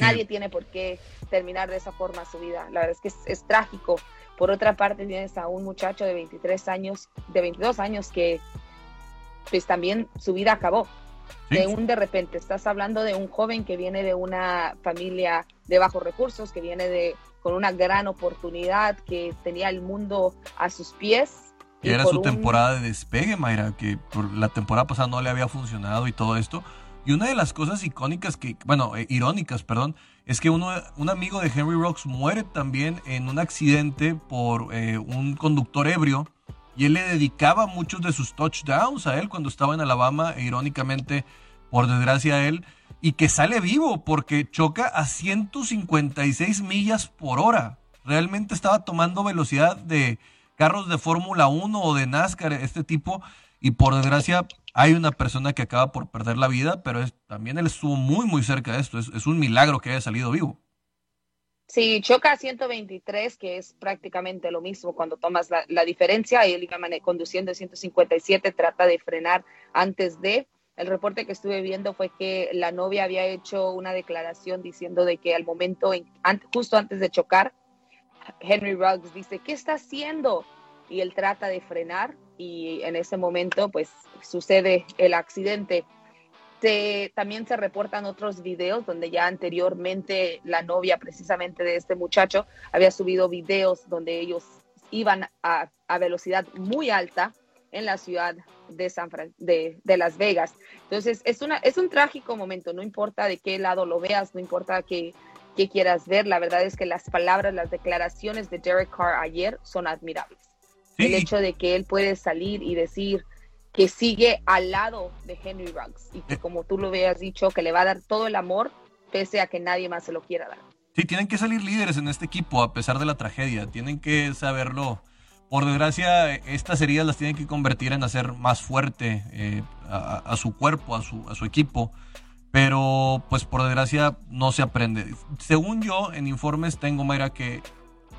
Nadie tiene por qué terminar de esa forma su vida. La verdad es que es trágico por otra parte, tienes a un muchacho de 23 años, de 22 años que pues también su vida acabó. De un de repente, estás hablando de un joven que viene de una familia de bajos recursos, que viene de con una gran oportunidad, que tenía el mundo a sus pies. Y era su temporada de despegue, Mayra, que por la temporada pasada no le había funcionado y todo esto. Y una de las cosas icónicas que, bueno, eh, irónicas, perdón, es que uno, un amigo de Henry Rocks muere también en un accidente por eh, un conductor ebrio y él le dedicaba muchos de sus touchdowns a él cuando estaba en Alabama, e irónicamente, por desgracia a él, y que sale vivo porque choca a 156 millas por hora. Realmente estaba tomando velocidad de carros de Fórmula 1 o de NASCAR, este tipo, y por desgracia hay una persona que acaba por perder la vida, pero también él estuvo muy, muy cerca de esto. Es, un milagro que haya salido vivo. Sí, choca a 123, que es prácticamente lo mismo cuando tomas la, diferencia. Él iba conduciendo a 157, trata de frenar antes de. El reporte que estuve viendo fue que la novia había hecho una declaración diciendo de que al momento, justo antes de chocar, Henry Ruggs dice, ¿qué está haciendo? Y él trata de frenar y en ese momento pues sucede el accidente. también se reportan otros videos donde ya anteriormente la novia precisamente de este muchacho había subido videos donde ellos iban a, velocidad muy alta en la ciudad de, San de, Las Vegas. Entonces es, una, es un trágico momento, no importa de qué lado lo veas, no importa qué, qué quieras ver, la verdad es que las palabras, las declaraciones de Derek Carr ayer son admirables. El hecho de que él puede salir y decir que sigue al lado de Henry Ruggs y que como tú lo habías dicho, que le va a dar todo el amor pese a que nadie más se lo quiera dar. Sí, tienen que salir líderes en este equipo a pesar de la tragedia. Tienen que saberlo. Por desgracia, estas heridas las tienen que convertir en hacer más fuerte eh, a, su cuerpo, a su, a su equipo. Pero, pues por desgracia, no se aprende. Según yo, en informes tengo, Mayra, que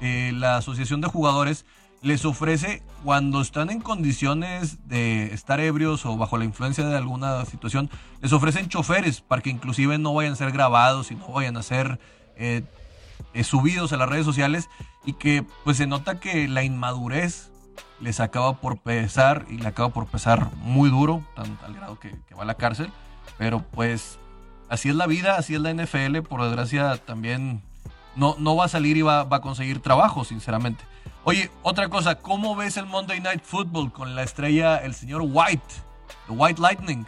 eh, la Asociación de Jugadores les ofrece cuando están en condiciones de estar ebrios o bajo la influencia de alguna situación, les ofrecen choferes para que inclusive no vayan a ser grabados y no vayan a ser eh, eh, subidos a las redes sociales y que pues se nota que la inmadurez les acaba por pesar y le acaba por pesar muy duro, tan, al grado que, va a la cárcel, pero pues así es la vida, así es la NFL, por desgracia también no, no va a salir y va, va a conseguir trabajo, sinceramente. Oye, otra cosa, ¿cómo ves el Monday Night Football con la estrella, el señor White, the White Lightning?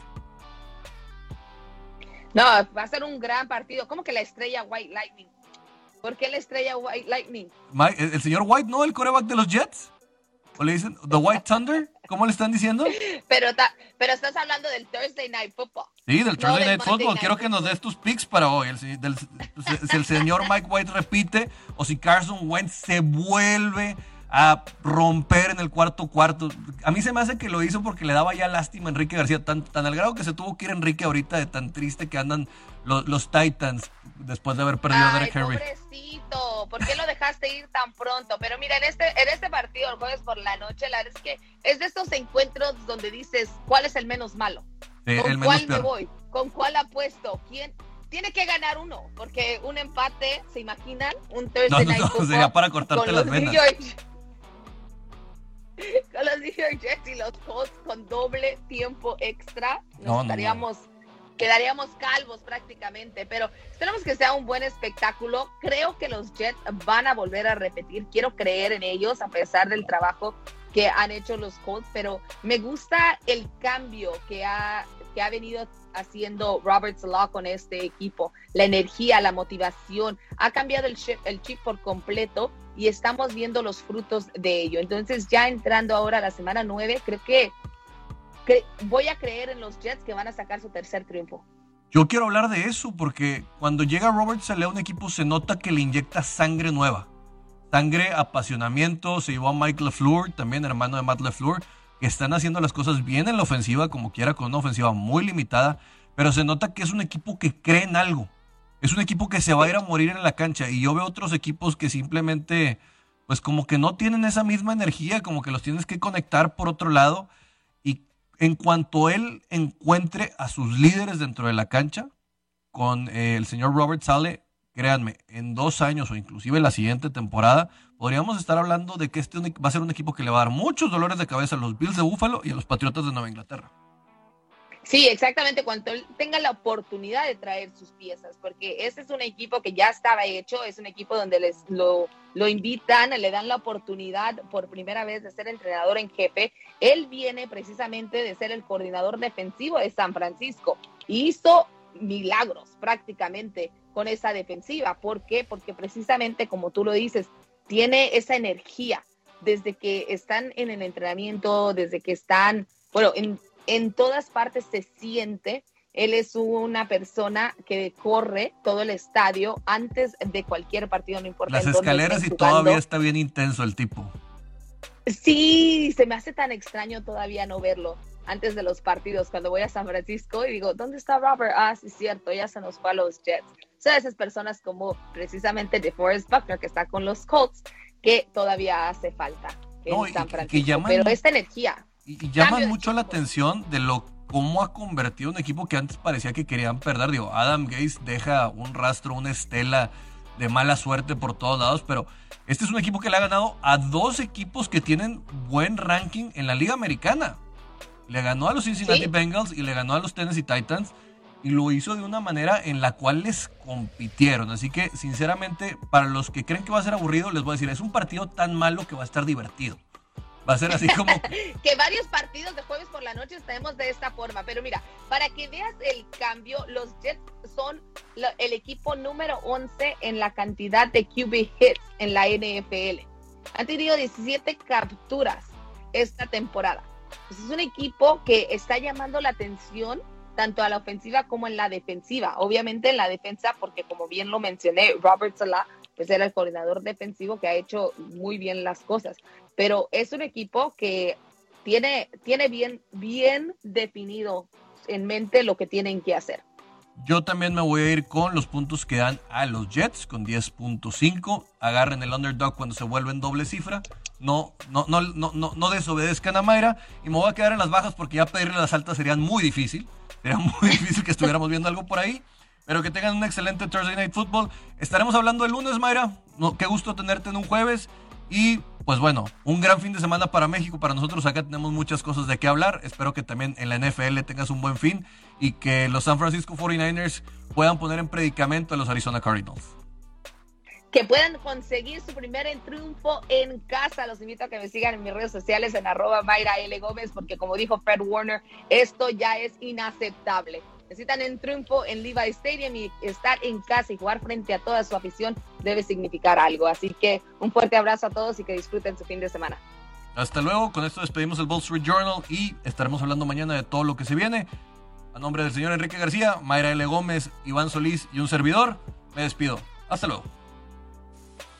No, va a ser un gran partido. ¿Cómo que la estrella White Lightning? ¿Por qué la estrella White Lightning? el, señor White, ¿no? El coreback de los Jets. ¿O le dicen The White Thunder? ¿Cómo le están diciendo? Pero, pero estás hablando del Thursday Night Football. Sí, del Thursday Night Football. Quiero que nos des tus picks para hoy. si el señor Mike White repite o si Carson Wentz se vuelve a romper en el cuarto cuarto. A mí se me hace que lo hizo porque le daba ya lástima a Enrique García, tan, tan al grado que se tuvo que ir Enrique ahorita de tan triste que andan los, Titans después de haber perdido a Derek Henry. Pobrecito, ¿por qué lo dejaste ir tan pronto? Pero mira, en este, en este partido, el jueves por la noche, la verdad es que es de estos encuentros donde dices, ¿cuál es el menos malo? ¿Con cuál me voy? ¿Con cuál apuesto? ¿Quién? Tiene que ganar uno, porque un empate, ¿se imaginan? Un Thursday no, no, no, sería para cortarte las venas. con los New York Jets y los Colts con doble tiempo extra, nos estaríamos, quedaríamos calvos prácticamente. Pero esperamos que sea un buen espectáculo. Creo que los Jets van a volver a repetir. Quiero creer en ellos a pesar del trabajo que han hecho los Colts, pero me gusta el cambio que ha, que ha venido haciendo Robert Salah con este equipo. La energía, la motivación, ha cambiado el chip, el chip por completo y estamos viendo los frutos de ello. Entonces, ya entrando ahora a la semana 9, creo que, voy a creer en los Jets que van a sacar su tercer triunfo. Yo quiero hablar de eso porque cuando llega Robert Saleh a un equipo se nota que le inyecta sangre nueva. Sangre, apasionamiento, se llevó a Mike LeFleur, también hermano de Matt LeFleur, que están haciendo las cosas bien en la ofensiva, como quiera, con una ofensiva muy limitada, pero se nota que es un equipo que cree en algo. Es un equipo que se va a ir a morir en la cancha y yo veo otros equipos que simplemente, pues como que no tienen esa misma energía, como que los tienes que conectar por otro lado y en cuanto él encuentre a sus líderes dentro de la cancha, con eh, el señor Robert Sale, créanme, en dos años o inclusive la siguiente temporada, podríamos estar hablando de que este va a ser un equipo que le va a dar muchos dolores de cabeza a los Bills de Buffalo y a los Patriotas de Nueva Inglaterra. Sí, exactamente, cuando él tenga la oportunidad de traer sus piezas, porque ese es un equipo que ya estaba hecho, es un equipo donde les lo, lo invitan, le dan la oportunidad por primera vez de ser entrenador en jefe. Él viene precisamente de ser el coordinador defensivo de San Francisco. Y hizo milagros prácticamente con esa defensiva. ¿Por qué? Porque precisamente, como tú lo dices, tiene esa energía desde que están en el entrenamiento, desde que están, bueno, en, en todas partes se siente. Él es una persona que corre todo el estadio antes de cualquier partido, no importa. Las escaleras y todavía está bien intenso el tipo. Sí, se me hace tan extraño todavía no verlo antes de los partidos, cuando voy a San Francisco y digo, ¿dónde está Robert? Ah, sí, cierto, ya se nos fue a los Jets. Son esas personas como precisamente DeForest Buckner, que está con los Colts, que todavía hace falta en San Francisco. Pero esta energía. Y, llaman mucho la atención de lo cómo ha convertido un equipo que antes parecía que querían perder. Digo, Adam Gates deja un rastro, una estela de mala suerte por todos lados, pero este es un equipo que le ha ganado a dos equipos que tienen buen ranking en la Liga Americana. Le ganó a los Cincinnati Bengals y le ganó a los Tennessee Titans y lo hizo de una manera en la cual les compitieron. Así que, sinceramente, para los que creen que va a ser aburrido, les voy a decir, es un partido tan malo que va a estar divertido. Va a ser así como... que varios partidos de jueves por la noche estaremos de esta forma. Pero mira, para que veas el cambio, los Jets son el equipo número 11 en la cantidad de QB hits en la NFL. Han tenido 17 capturas esta temporada. Pues es un equipo que está llamando la atención tanto a la ofensiva como en la defensiva. Obviamente en la defensa, porque como bien lo mencioné, Robert Salah pues era el coordinador defensivo que ha hecho muy bien las cosas. Pero es un equipo que tiene, tiene bien, bien definido en mente lo que tienen que hacer. Yo también me voy a ir con los puntos que dan a los Jets con 10.5. Agarren el underdog cuando se vuelven doble cifra. No, no, no, no, no, desobedezcan a Mayra. Y me voy a quedar en las bajas porque ya pedirle las altas sería muy difícil. Sería muy difícil que estuviéramos viendo algo por ahí. Pero que tengan un excelente Thursday Night Football. Estaremos hablando el lunes, Mayra. qué gusto tenerte en un jueves. Y pues bueno, un gran fin de semana para México. Para nosotros acá tenemos muchas cosas de qué hablar. Espero que también en la NFL tengas un buen fin y que los San Francisco 49ers puedan poner en predicamento a los Arizona Cardinals. Que puedan conseguir su primer triunfo en casa. Los invito a que me sigan en mis redes sociales en arroba Mayra L. Gómez, porque como dijo Fred Warner, esto ya es inaceptable. Necesitan un triunfo en Levi Stadium y estar en casa y jugar frente a toda su afición debe significar algo. Así que un fuerte abrazo a todos y que disfruten su fin de semana. Hasta luego, con esto despedimos el Wall Street Journal y estaremos hablando mañana de todo lo que se viene. A nombre del señor Enrique García, Mayra L. Gómez, Iván Solís y un servidor, me despido. Hasta luego.